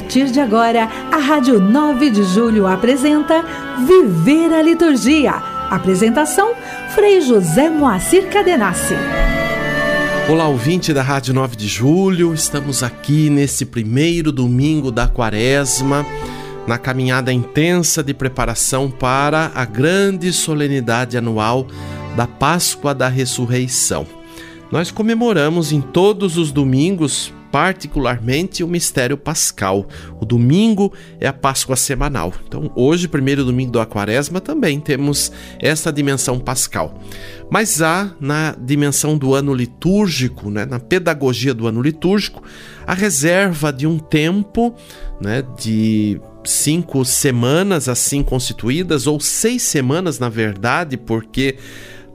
partir de agora, a Rádio 9 de Julho apresenta Viver a Liturgia. Apresentação: Frei José Moacir Cadenassi. Olá, ouvinte da Rádio 9 de Julho, estamos aqui nesse primeiro domingo da quaresma, na caminhada intensa de preparação para a grande solenidade anual da Páscoa da Ressurreição. Nós comemoramos em todos os domingos particularmente o mistério pascal. O domingo é a Páscoa semanal. Então, hoje, primeiro domingo da Quaresma, também temos essa dimensão pascal. Mas há na dimensão do ano litúrgico, né, na pedagogia do ano litúrgico, a reserva de um tempo né, de cinco semanas assim constituídas, ou seis semanas, na verdade, porque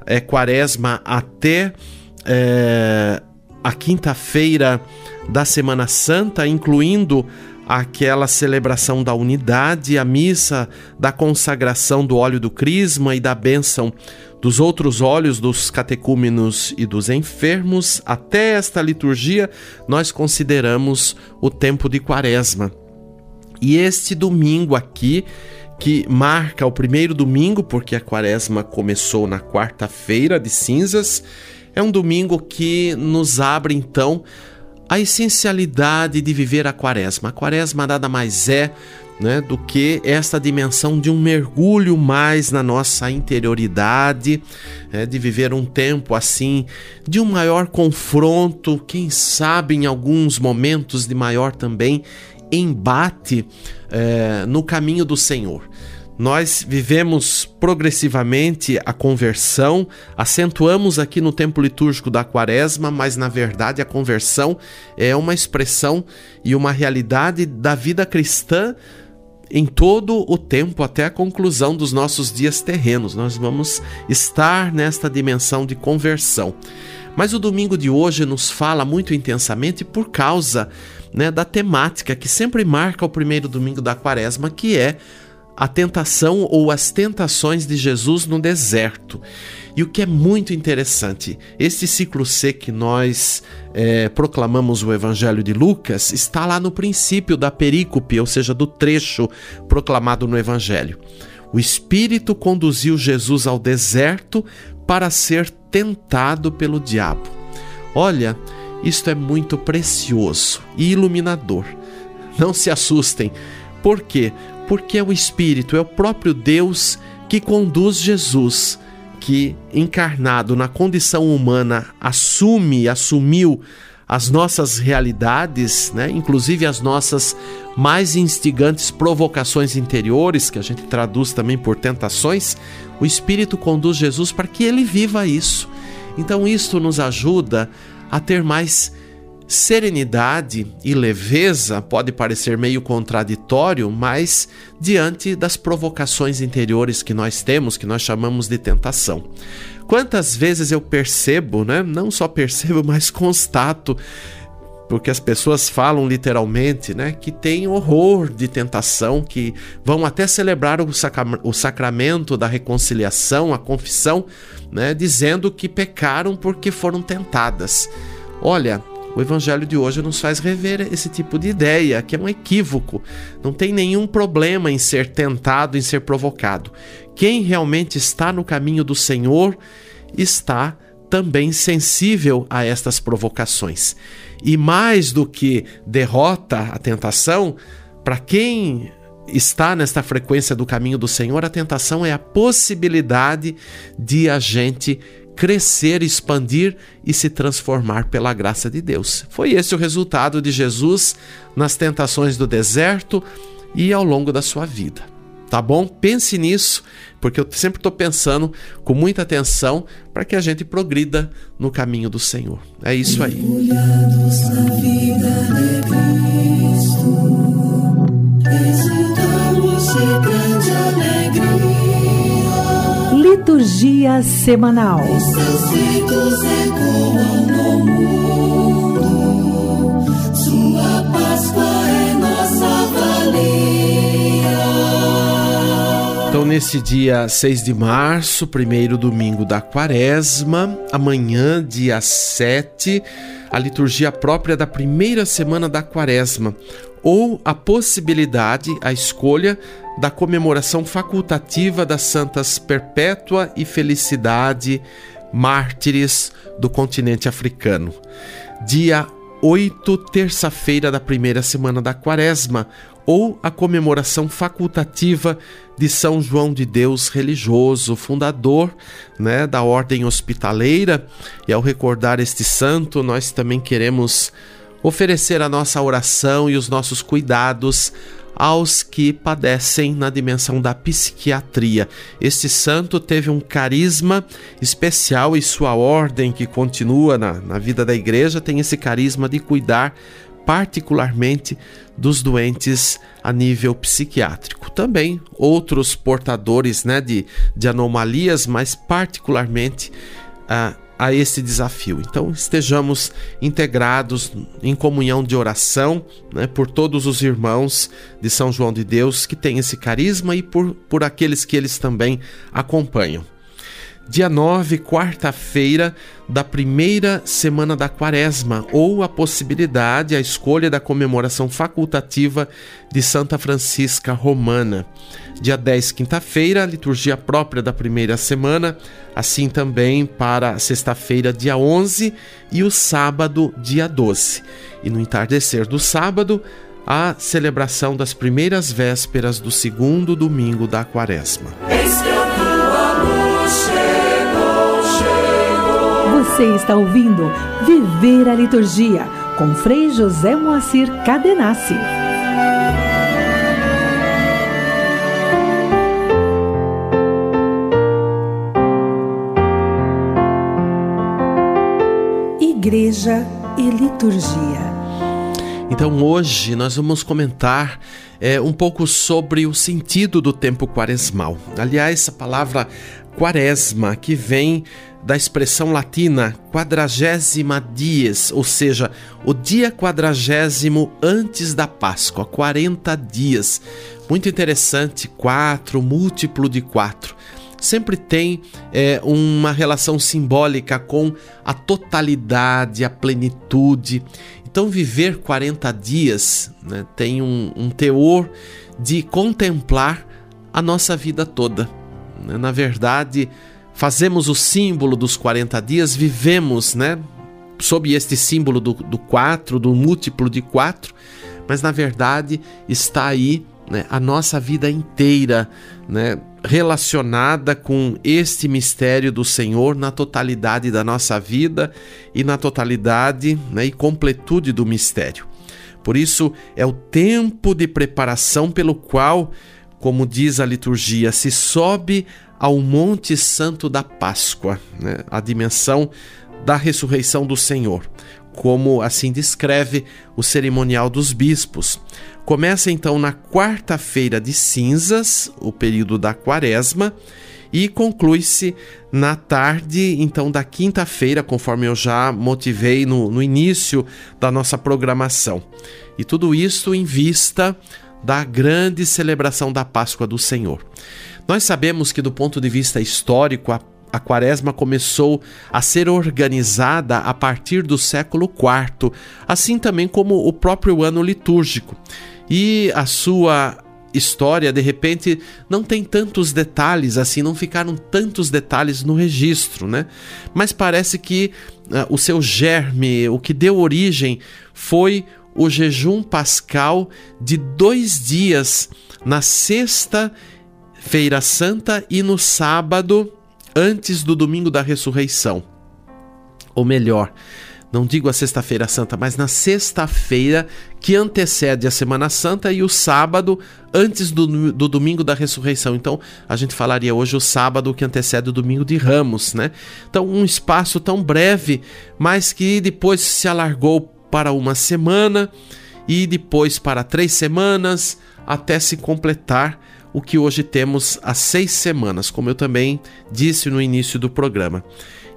é quaresma até é, a quinta-feira da Semana Santa, incluindo aquela celebração da unidade, a missa da consagração do óleo do crisma e da bênção dos outros óleos dos catecúmenos e dos enfermos, até esta liturgia nós consideramos o tempo de Quaresma. E este domingo aqui, que marca o primeiro domingo, porque a Quaresma começou na quarta-feira de cinzas, é um domingo que nos abre então a essencialidade de viver a quaresma. A quaresma nada mais é né, do que esta dimensão de um mergulho mais na nossa interioridade, né, de viver um tempo assim, de um maior confronto, quem sabe em alguns momentos de maior também embate é, no caminho do Senhor. Nós vivemos progressivamente a conversão, acentuamos aqui no tempo litúrgico da Quaresma, mas na verdade a conversão é uma expressão e uma realidade da vida cristã em todo o tempo até a conclusão dos nossos dias terrenos. Nós vamos estar nesta dimensão de conversão. Mas o domingo de hoje nos fala muito intensamente por causa né, da temática que sempre marca o primeiro domingo da quaresma, que é a tentação ou as tentações de Jesus no deserto. E o que é muito interessante, este ciclo C que nós é, proclamamos o Evangelho de Lucas está lá no princípio da perícope, ou seja, do trecho proclamado no Evangelho. O Espírito conduziu Jesus ao deserto para ser tentado pelo diabo. Olha, isto é muito precioso e iluminador. Não se assustem. Por quê? Porque é o Espírito, é o próprio Deus que conduz Jesus, que encarnado na condição humana assume, assumiu as nossas realidades, né? inclusive as nossas mais instigantes provocações interiores, que a gente traduz também por tentações, o Espírito conduz Jesus para que ele viva isso. Então, isto nos ajuda a ter mais Serenidade e leveza pode parecer meio contraditório, mas diante das provocações interiores que nós temos, que nós chamamos de tentação. Quantas vezes eu percebo, né? Não só percebo, mas constato porque as pessoas falam literalmente, né, que tem horror de tentação, que vão até celebrar o, sacra o sacramento da reconciliação, a confissão, né, dizendo que pecaram porque foram tentadas. Olha, o evangelho de hoje nos faz rever esse tipo de ideia, que é um equívoco. Não tem nenhum problema em ser tentado, em ser provocado. Quem realmente está no caminho do Senhor está também sensível a estas provocações. E mais do que derrota a tentação, para quem está nesta frequência do caminho do Senhor, a tentação é a possibilidade de a gente crescer, expandir e se transformar pela graça de Deus. Foi esse o resultado de Jesus nas tentações do deserto e ao longo da sua vida. Tá bom? Pense nisso, porque eu sempre estou pensando com muita atenção para que a gente progrida no caminho do Senhor. É isso aí. Liturgia semanal. Os seus ritos ecoam no mundo. Sua Páscoa é nossa valia. Então, nesse dia 6 de março, primeiro domingo da quaresma, amanhã, dia 7, a liturgia própria da primeira semana da quaresma ou a possibilidade, a escolha da comemoração facultativa das santas Perpétua e Felicidade, mártires do continente africano. Dia 8, terça-feira da primeira semana da Quaresma, ou a comemoração facultativa de São João de Deus religioso, fundador né, da ordem hospitaleira. E ao recordar este santo, nós também queremos oferecer a nossa oração e os nossos cuidados aos que padecem na dimensão da psiquiatria. Este santo teve um carisma especial e sua ordem, que continua na, na vida da igreja, tem esse carisma de cuidar particularmente dos doentes a nível psiquiátrico. Também outros portadores né, de, de anomalias, mas particularmente uh, a esse desafio. Então, estejamos integrados em comunhão de oração né, por todos os irmãos de São João de Deus que têm esse carisma e por, por aqueles que eles também acompanham dia 9, quarta-feira da primeira semana da quaresma, ou a possibilidade, a escolha da comemoração facultativa de Santa Francisca Romana. Dia 10, quinta-feira, liturgia própria da primeira semana, assim também para sexta-feira, dia 11, e o sábado, dia 12. E no entardecer do sábado, a celebração das primeiras vésperas do segundo domingo da quaresma. Você está ouvindo Viver a Liturgia com Frei José Moacir Cadenassi. Igreja e Liturgia. Então hoje nós vamos comentar é, um pouco sobre o sentido do tempo quaresmal. Aliás, a palavra quaresma que vem da expressão latina quadragésima dias, ou seja, o dia quadragésimo antes da Páscoa, 40 dias. Muito interessante, quatro, múltiplo de quatro. Sempre tem é, uma relação simbólica com a totalidade, a plenitude. Então, viver 40 dias né, tem um, um teor de contemplar a nossa vida toda. Na verdade, fazemos o símbolo dos 40 dias, vivemos, né? Sob este símbolo do, do 4, do múltiplo de 4, mas na verdade está aí né, a nossa vida inteira, né? Relacionada com este mistério do Senhor na totalidade da nossa vida e na totalidade né, e completude do mistério. Por isso, é o tempo de preparação pelo qual, como diz a liturgia, se sobe ao Monte Santo da Páscoa, né? a dimensão da ressurreição do Senhor, como assim descreve o cerimonial dos bispos. Começa então na quarta-feira de cinzas, o período da quaresma, e conclui-se na tarde, então, da quinta-feira, conforme eu já motivei no, no início da nossa programação. E tudo isso em vista da grande celebração da Páscoa do Senhor. Nós sabemos que, do ponto de vista histórico, a, a quaresma começou a ser organizada a partir do século IV, assim também como o próprio ano litúrgico. E a sua história, de repente, não tem tantos detalhes assim, não ficaram tantos detalhes no registro, né? Mas parece que uh, o seu germe, o que deu origem, foi o jejum pascal de dois dias na sexta Feira Santa e no sábado, antes do domingo da ressurreição. Ou melhor, não digo a Sexta-feira Santa, mas na sexta-feira que antecede a Semana Santa e o sábado antes do, do domingo da ressurreição. Então, a gente falaria hoje o sábado que antecede o domingo de Ramos, né? Então, um espaço tão breve, mas que depois se alargou para uma semana e depois para três semanas até se completar o que hoje temos há seis semanas, como eu também disse no início do programa.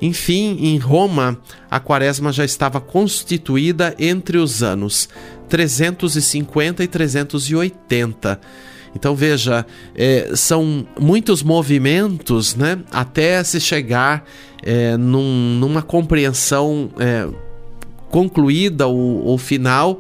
Enfim, em Roma, a quaresma já estava constituída entre os anos 350 e 380. Então veja, é, são muitos movimentos né, até se chegar é, num, numa compreensão é, concluída ou, ou final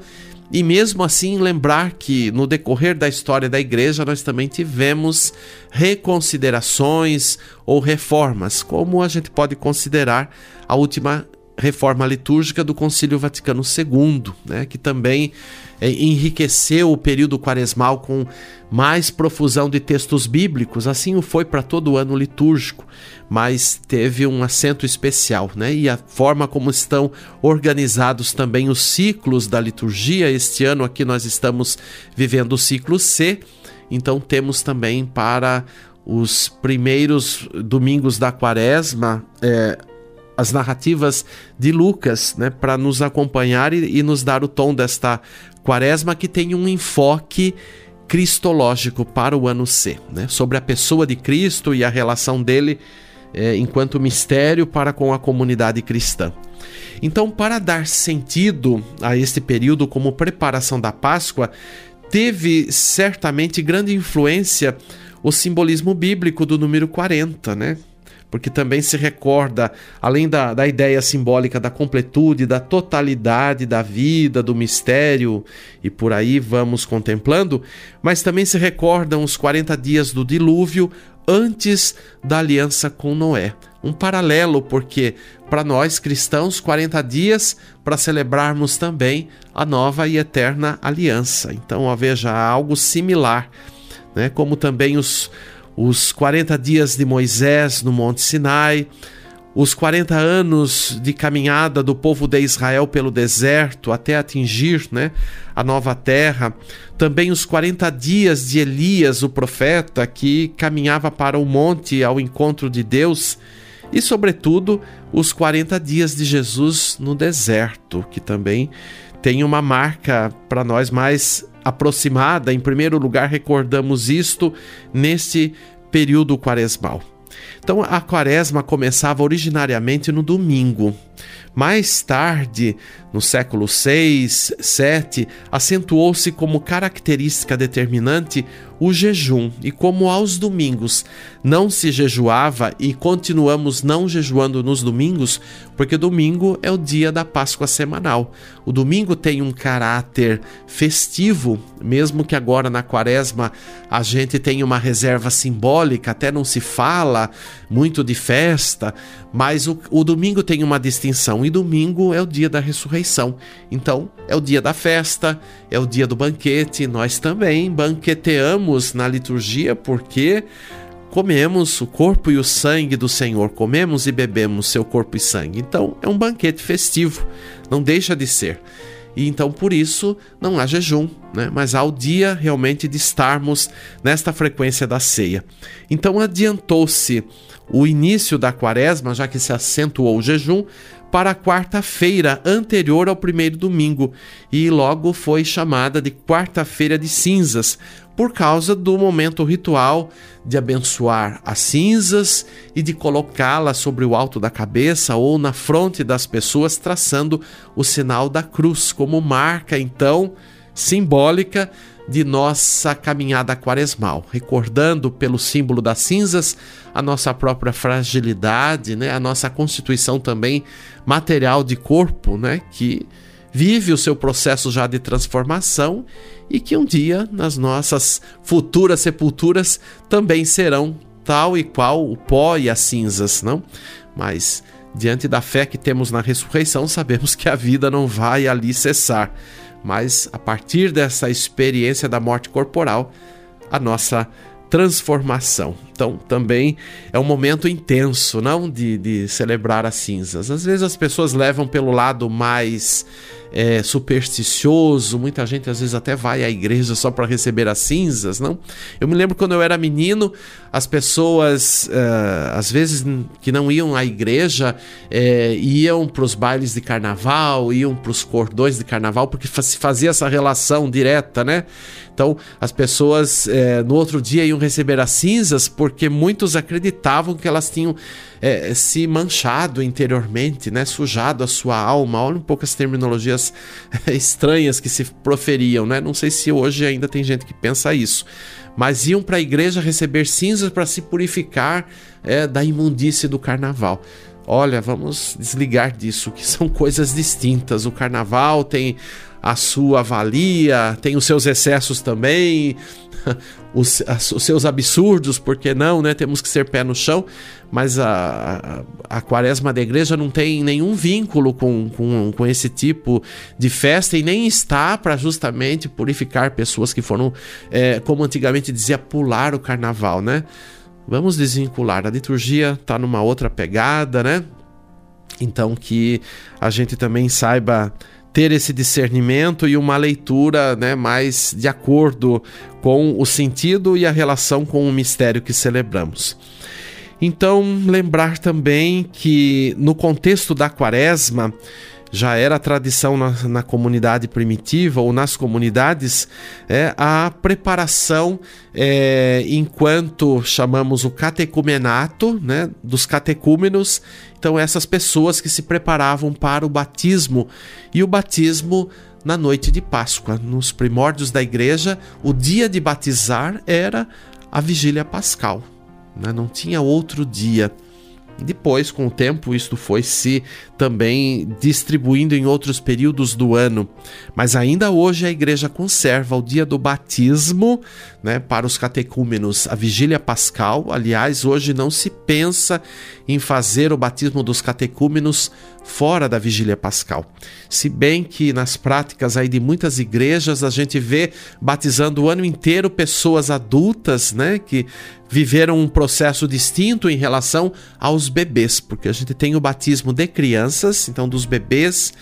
e mesmo assim lembrar que no decorrer da história da igreja nós também tivemos reconsiderações ou reformas, como a gente pode considerar a última reforma litúrgica do Concílio Vaticano II, né, que também é, enriqueceu o período quaresmal com mais profusão de textos bíblicos, assim o foi para todo o ano litúrgico, mas teve um acento especial, né? E a forma como estão organizados também os ciclos da liturgia, este ano aqui nós estamos vivendo o ciclo C, então temos também para os primeiros domingos da quaresma, é, as narrativas de Lucas, né, para nos acompanhar e, e, nos dar o tom desta quaresma que tem um enfoque cristológico para o ano C, né, sobre a pessoa de Cristo e a relação dele é, enquanto mistério para com a comunidade cristã. Então, para dar sentido a este período como preparação da Páscoa, teve certamente grande influência o simbolismo bíblico do número 40, né? Porque também se recorda, além da, da ideia simbólica da completude, da totalidade da vida, do mistério, e por aí vamos contemplando, mas também se recordam os 40 dias do dilúvio antes da aliança com Noé. Um paralelo, porque para nós cristãos, 40 dias para celebrarmos também a nova e eterna aliança. Então, ó, veja, algo similar, né? como também os os 40 dias de Moisés no Monte Sinai, os 40 anos de caminhada do povo de Israel pelo deserto até atingir né, a nova terra, também os 40 dias de Elias, o profeta, que caminhava para o monte ao encontro de Deus, e, sobretudo, os 40 dias de Jesus no deserto, que também tem uma marca para nós mais aproximada. Em primeiro lugar, recordamos isto neste período quaresmal. Então, a quaresma começava originariamente no domingo. Mais tarde, no século 6, 7, acentuou-se como característica determinante o jejum, e como aos domingos não se jejuava e continuamos não jejuando nos domingos, porque domingo é o dia da Páscoa semanal. O domingo tem um caráter festivo, mesmo que agora na quaresma a gente tenha uma reserva simbólica, até não se fala muito de festa, mas o, o domingo tem uma distinção, e domingo é o dia da ressurreição. Então, é o dia da festa, é o dia do banquete, nós também banqueteamos na liturgia porque comemos o corpo e o sangue do Senhor, comemos e bebemos seu corpo e sangue. Então é um banquete festivo, não deixa de ser. E então por isso não há jejum, né? mas há o dia realmente de estarmos nesta frequência da ceia. Então adiantou-se o início da quaresma, já que se acentuou o jejum, para a quarta-feira anterior ao primeiro domingo e logo foi chamada de Quarta-feira de Cinzas, por causa do momento ritual de abençoar as cinzas e de colocá-las sobre o alto da cabeça ou na fronte das pessoas, traçando o sinal da cruz, como marca então simbólica de nossa caminhada quaresmal, recordando pelo símbolo das cinzas a nossa própria fragilidade, né? a nossa constituição também material de corpo, né? que vive o seu processo já de transformação e que um dia, nas nossas futuras sepulturas, também serão tal e qual o pó e as cinzas, não? Mas diante da fé que temos na ressurreição, sabemos que a vida não vai ali cessar mas a partir dessa experiência da morte corporal, a nossa transformação. Então, também é um momento intenso, não de, de celebrar as cinzas. Às vezes as pessoas levam pelo lado mais é, supersticioso, muita gente às vezes até vai à igreja só para receber as cinzas, não? Eu me lembro quando eu era menino, as pessoas, uh, às vezes que não iam à igreja, uh, iam para os bailes de carnaval, iam para os cordões de carnaval, porque se fazia essa relação direta, né? Então, as pessoas uh, no outro dia iam receber as cinzas porque muitos acreditavam que elas tinham se manchado interiormente, né? Sujado a sua alma. Olha um pouco as terminologias estranhas que se proferiam, né? Não sei se hoje ainda tem gente que pensa isso mas iam para a igreja receber cinzas para se purificar é, da imundície do carnaval. Olha, vamos desligar disso, que são coisas distintas. O carnaval tem a sua valia, tem os seus excessos também, os, os, seus absurdos, porque não, né? Temos que ser pé no chão, mas a, a, a quaresma da igreja não tem nenhum vínculo com, com, com esse tipo de festa e nem está para justamente purificar pessoas que foram, é, como antigamente dizia, pular o carnaval, né? Vamos desvincular. A liturgia está numa outra pegada, né? Então que a gente também saiba ter esse discernimento e uma leitura né, mais de acordo com o sentido e a relação com o mistério que celebramos. Então, lembrar também que no contexto da quaresma, já era tradição na, na, comunidade primitiva ou nas comunidades é, a preparação é, enquanto chamamos o catecumenato né, dos catecúmenos. Então essas pessoas que se preparavam para o batismo. E o batismo na noite de Páscoa. Nos primórdios da igreja o dia de batizar era a vigília pascal né? não tinha outro dia depois, com o tempo, isto foi se também distribuindo em outros períodos do ano. Mas ainda hoje a igreja conserva o dia do batismo né, para os catecúmenos, a vigília pascal. Aliás, hoje não se pensa em fazer o batismo dos catecúmenos fora da vigília pascal. Se bem que nas práticas aí de muitas igrejas a gente vê batizando o ano inteiro pessoas adultas, né, que viveram um processo distinto em relação aos bebês, porque a gente tem o batismo de crianças, então dos bebês,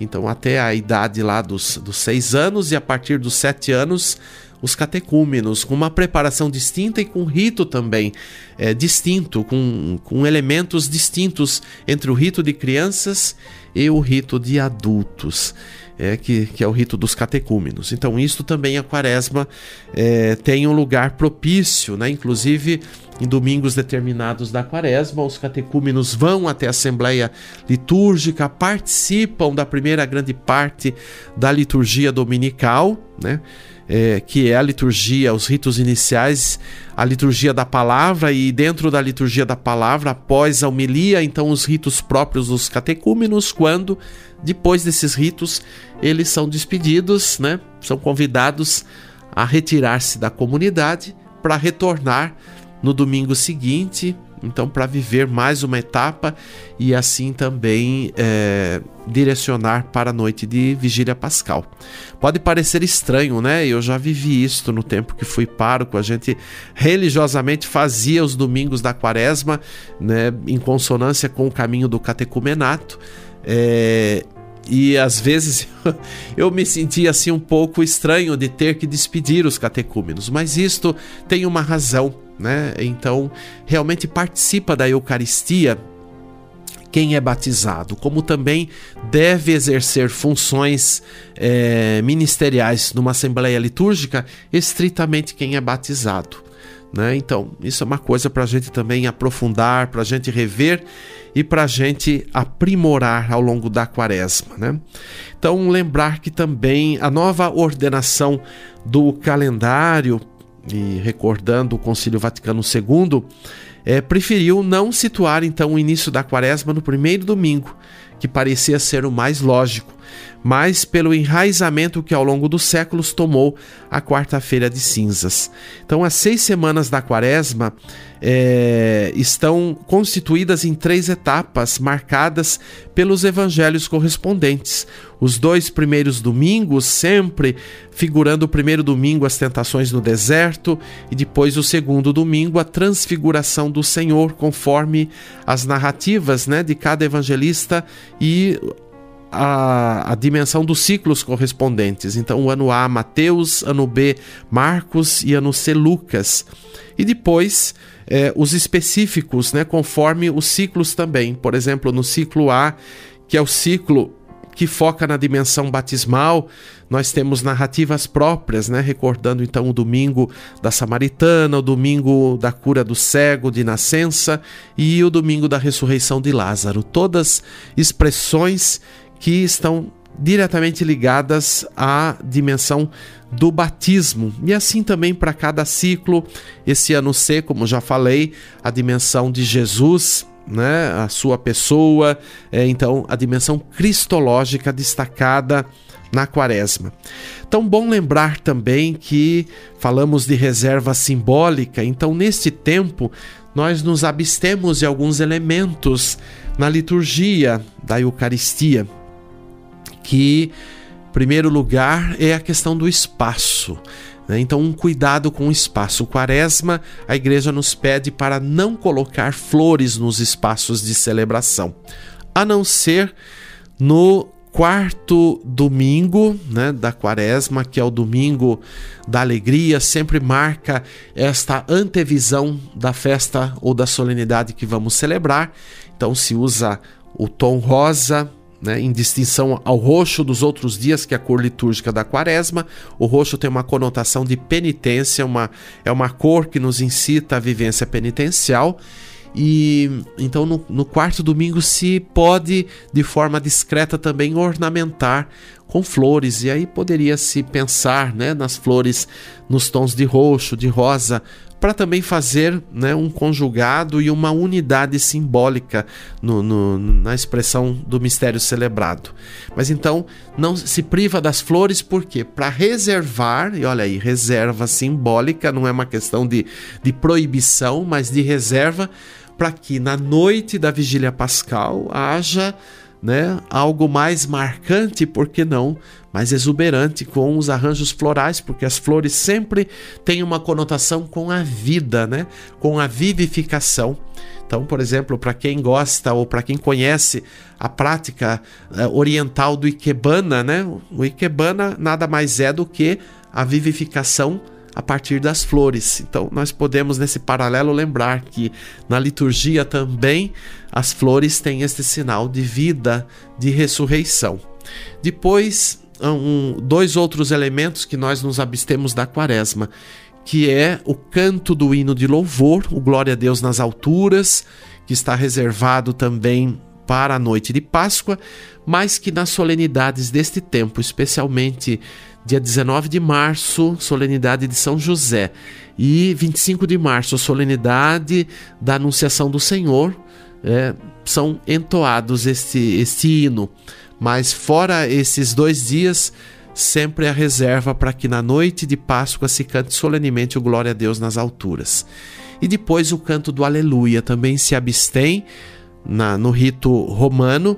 então até a idade lá dos, dos seis anos e a partir dos sete anos os catecúmenos, com uma preparação distinta e com rito também é, distinto, com, com elementos distintos entre o rito de crianças e o rito de adultos. É, que, que, é o rito dos catecúmenos. Então, isto também a quaresma é, tem um lugar propício, né? inclusive em domingos determinados da quaresma, os catecúmenos vão até a assembleia litúrgica, participam da primeira grande parte da liturgia dominical, né? é, que é a liturgia, os ritos iniciais, a liturgia da palavra, e dentro da liturgia da palavra, após a homilia, então os ritos próprios dos catecúmenos, quando, depois desses ritos, eles são despedidos, né? são convidados a retirar-se da comunidade para retornar no domingo seguinte então para viver mais uma etapa e assim também é, direcionar para a noite de vigília pascal. Pode parecer estranho, né? Eu já vivi isso no tempo que fui pároco. A gente religiosamente fazia os domingos da quaresma, né, em consonância com o caminho do catecumenato. É, e às vezes eu me sentia assim um pouco estranho de ter que despedir os catecúmenos, mas isto tem uma razão né? Então, realmente participa da Eucaristia quem é batizado, como também deve exercer funções é, ministeriais numa assembleia litúrgica, estritamente quem é batizado. Né? Então, isso é uma coisa para a gente também aprofundar, para a gente rever e para a gente aprimorar ao longo da quaresma. Né? Então, lembrar que também a nova ordenação do calendário e recordando o Concílio Vaticano II, é, preferiu não situar então o início da quaresma no primeiro domingo, que parecia ser o mais lógico, mas pelo enraizamento que ao longo dos séculos tomou a quarta-feira de cinzas. Então, as seis semanas da quaresma é, estão constituídas em três etapas marcadas pelos evangelhos correspondentes. Os dois primeiros domingos, sempre figurando o primeiro domingo as tentações no deserto, e depois o segundo domingo a transfiguração do Senhor, conforme as narrativas né, de cada evangelista e a, a, dimensão dos ciclos correspondentes. Então, o ano A, Mateus, ano B, Marcos e ano C, Lucas. E depois é, os específicos, né, conforme os ciclos também. Por exemplo, no ciclo A, que é o ciclo que foca na dimensão batismal, nós temos narrativas próprias, né? recordando então o domingo da Samaritana, o domingo da cura do cego de nascença e o domingo da ressurreição de Lázaro. Todas expressões que estão diretamente ligadas à dimensão do batismo. E assim também para cada ciclo, esse ano C, como já falei, a dimensão de Jesus, né, a sua pessoa, é, então a dimensão cristológica destacada na quaresma. Então, bom lembrar também que falamos de reserva simbólica, então, neste tempo, nós nos abstemos de alguns elementos na liturgia da Eucaristia, que, primeiro lugar, é a questão do espaço. Né? Então, um cuidado com o espaço. O quaresma, a igreja nos pede para não colocar flores nos espaços de celebração, a não ser no quarto domingo né, da quaresma, que é o domingo da alegria, sempre marca esta antevisão da festa ou da solenidade que vamos celebrar. Então se usa o tom rosa, né, em distinção ao roxo dos outros dias, que é a cor litúrgica da quaresma. O roxo tem uma conotação de penitência, uma, é uma cor que nos incita à vivência penitencial. E então no, no, quarto domingo se pode, de forma discreta, também ornamentar com flores. E aí poderia se pensar né, nas flores nos tons de roxo, de rosa, para também fazer né, um conjugado e uma unidade simbólica no, no, na expressão do mistério celebrado. Mas então não se priva das flores, por quê? Para reservar, e olha aí, reserva simbólica, não é uma questão de, de proibição, mas de reserva para que na noite da vigília pascal haja né, algo mais marcante, por que não, mais exuberante com os arranjos florais, porque as flores sempre têm uma conotação com a vida, né, com a vivificação. Então, por exemplo, para quem gosta ou para quem conhece a prática uh, oriental do Ikebana, né, o Ikebana nada mais é do que a vivificação a partir das flores. Então, nós podemos, nesse paralelo, lembrar que na liturgia também as flores têm este sinal de vida, de ressurreição. Depois, um, dois outros elementos que nós nos abstemos da quaresma, que é o canto do hino de louvor, o Glória a Deus nas alturas, que está reservado também para a noite de Páscoa, mas que nas solenidades deste tempo, especialmente dia 19 de março, solenidade de São José, e 25 de março, solenidade da Anunciação do Senhor, é, são entoados este, este hino. Mas fora esses dois dias, sempre a reserva para que na noite de Páscoa se cante solenemente o Glória a Deus nas alturas. E depois o canto do Aleluia também se abstém na, no rito romano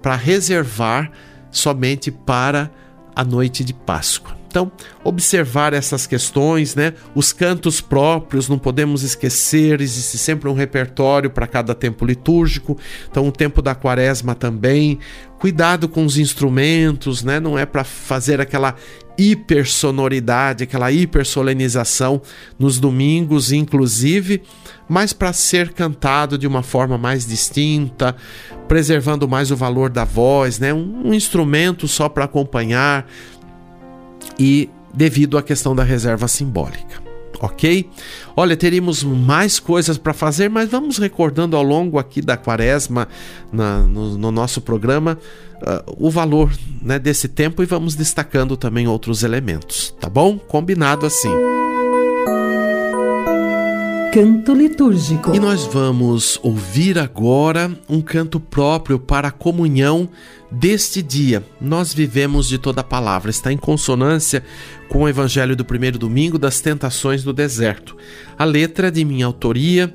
para reservar somente para a noite de Páscoa. Então, observar essas questões, né? Os cantos próprios, não podemos esquecer, existe sempre um repertório para cada tempo litúrgico. Então, o tempo da quaresma também. Cuidado com os instrumentos, né? Não é para fazer aquela hipersonoridade, aquela hipersolenização nos domingos, inclusive, mas para ser cantado de uma forma mais distinta, preservando mais o valor da voz, né? Um, um instrumento só para acompanhar e devido à questão da reserva simbólica. Ok? Olha, teríamos mais coisas para fazer, mas vamos recordando ao longo aqui da quaresma, na, no, no, nosso programa, uh, o valor né, desse tempo e vamos destacando também outros elementos, tá bom? Combinado assim canto litúrgico. E nós vamos ouvir agora um canto próprio para a comunhão deste dia. Nós vivemos de toda a palavra, está em consonância com o evangelho do primeiro domingo das tentações do deserto. A letra é de minha autoria,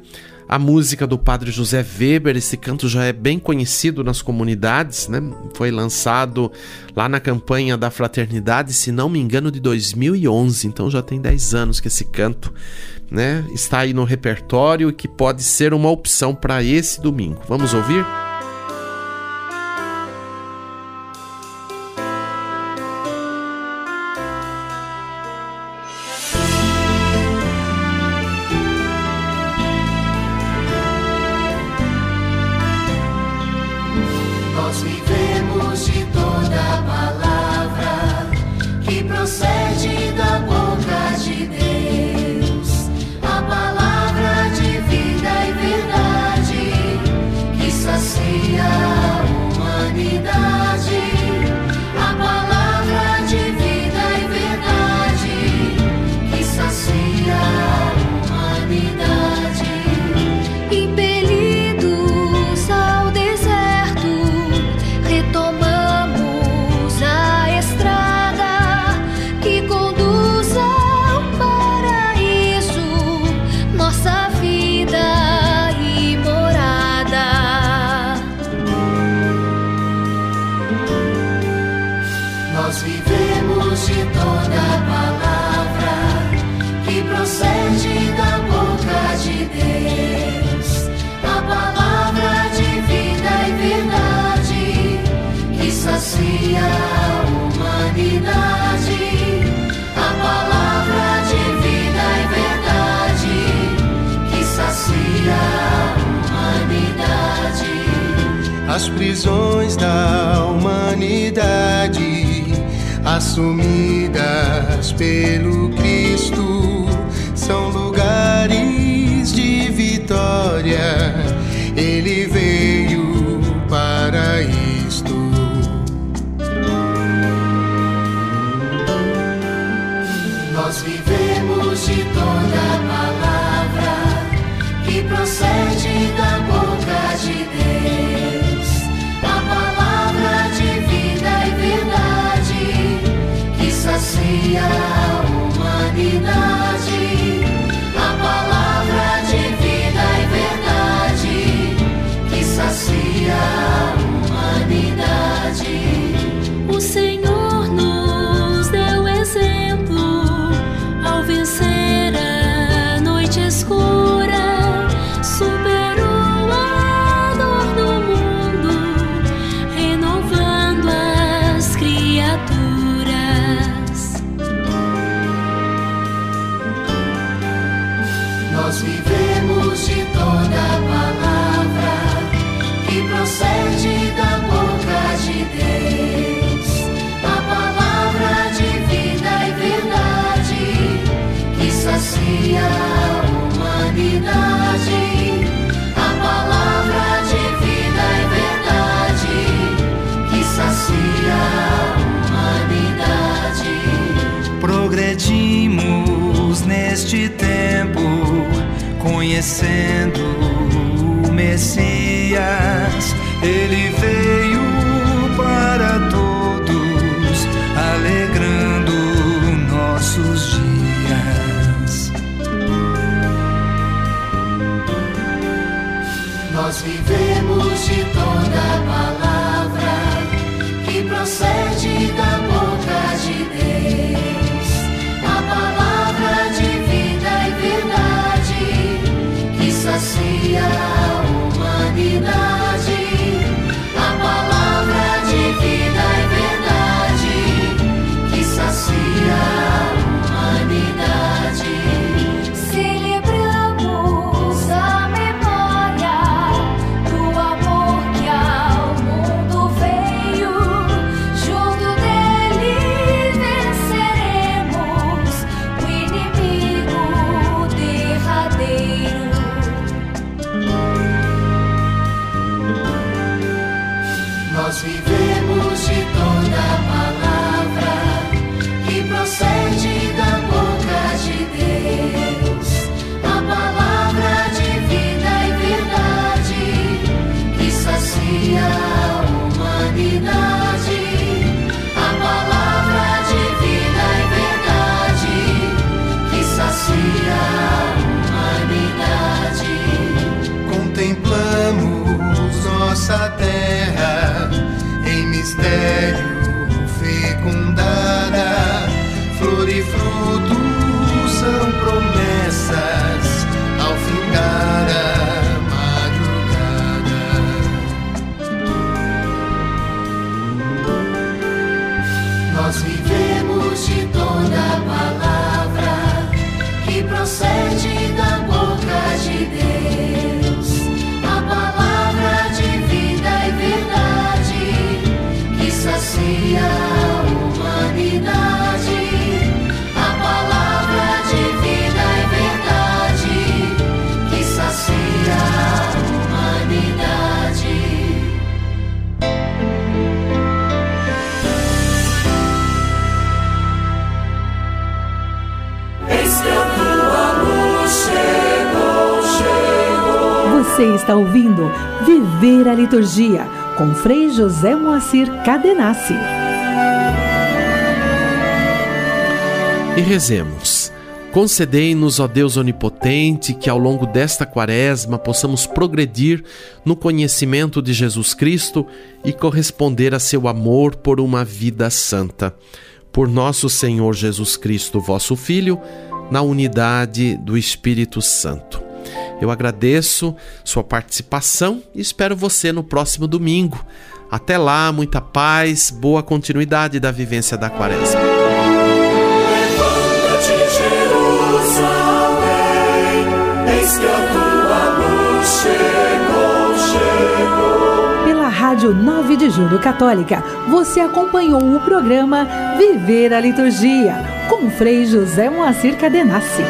a música do padre José Weber, esse canto já é bem conhecido nas comunidades, né? Foi lançado lá na campanha da fraternidade, se não me engano, de 2011, então já tem 10 anos que esse canto, né, está aí no repertório e que pode ser uma opção para esse domingo. Vamos ouvir? nós vivemos de toda a conhecendo o Messias, ele veio. Liturgia, com Frei José Moacir Cadenassi. E rezemos. Concedei-nos, ó Deus Onipotente, que ao longo desta quaresma possamos progredir no conhecimento de Jesus Cristo e corresponder a seu amor por uma vida santa. Por nosso Senhor Jesus Cristo, vosso Filho, na unidade do Espírito Santo. Eu agradeço sua participação e espero você no próximo domingo. Até lá, muita paz, boa continuidade da vivência da quaresma. Pela Rádio 9 de Julho Católica, você acompanhou o programa Viver a Liturgia, com Frei José Moacir Cadenassi.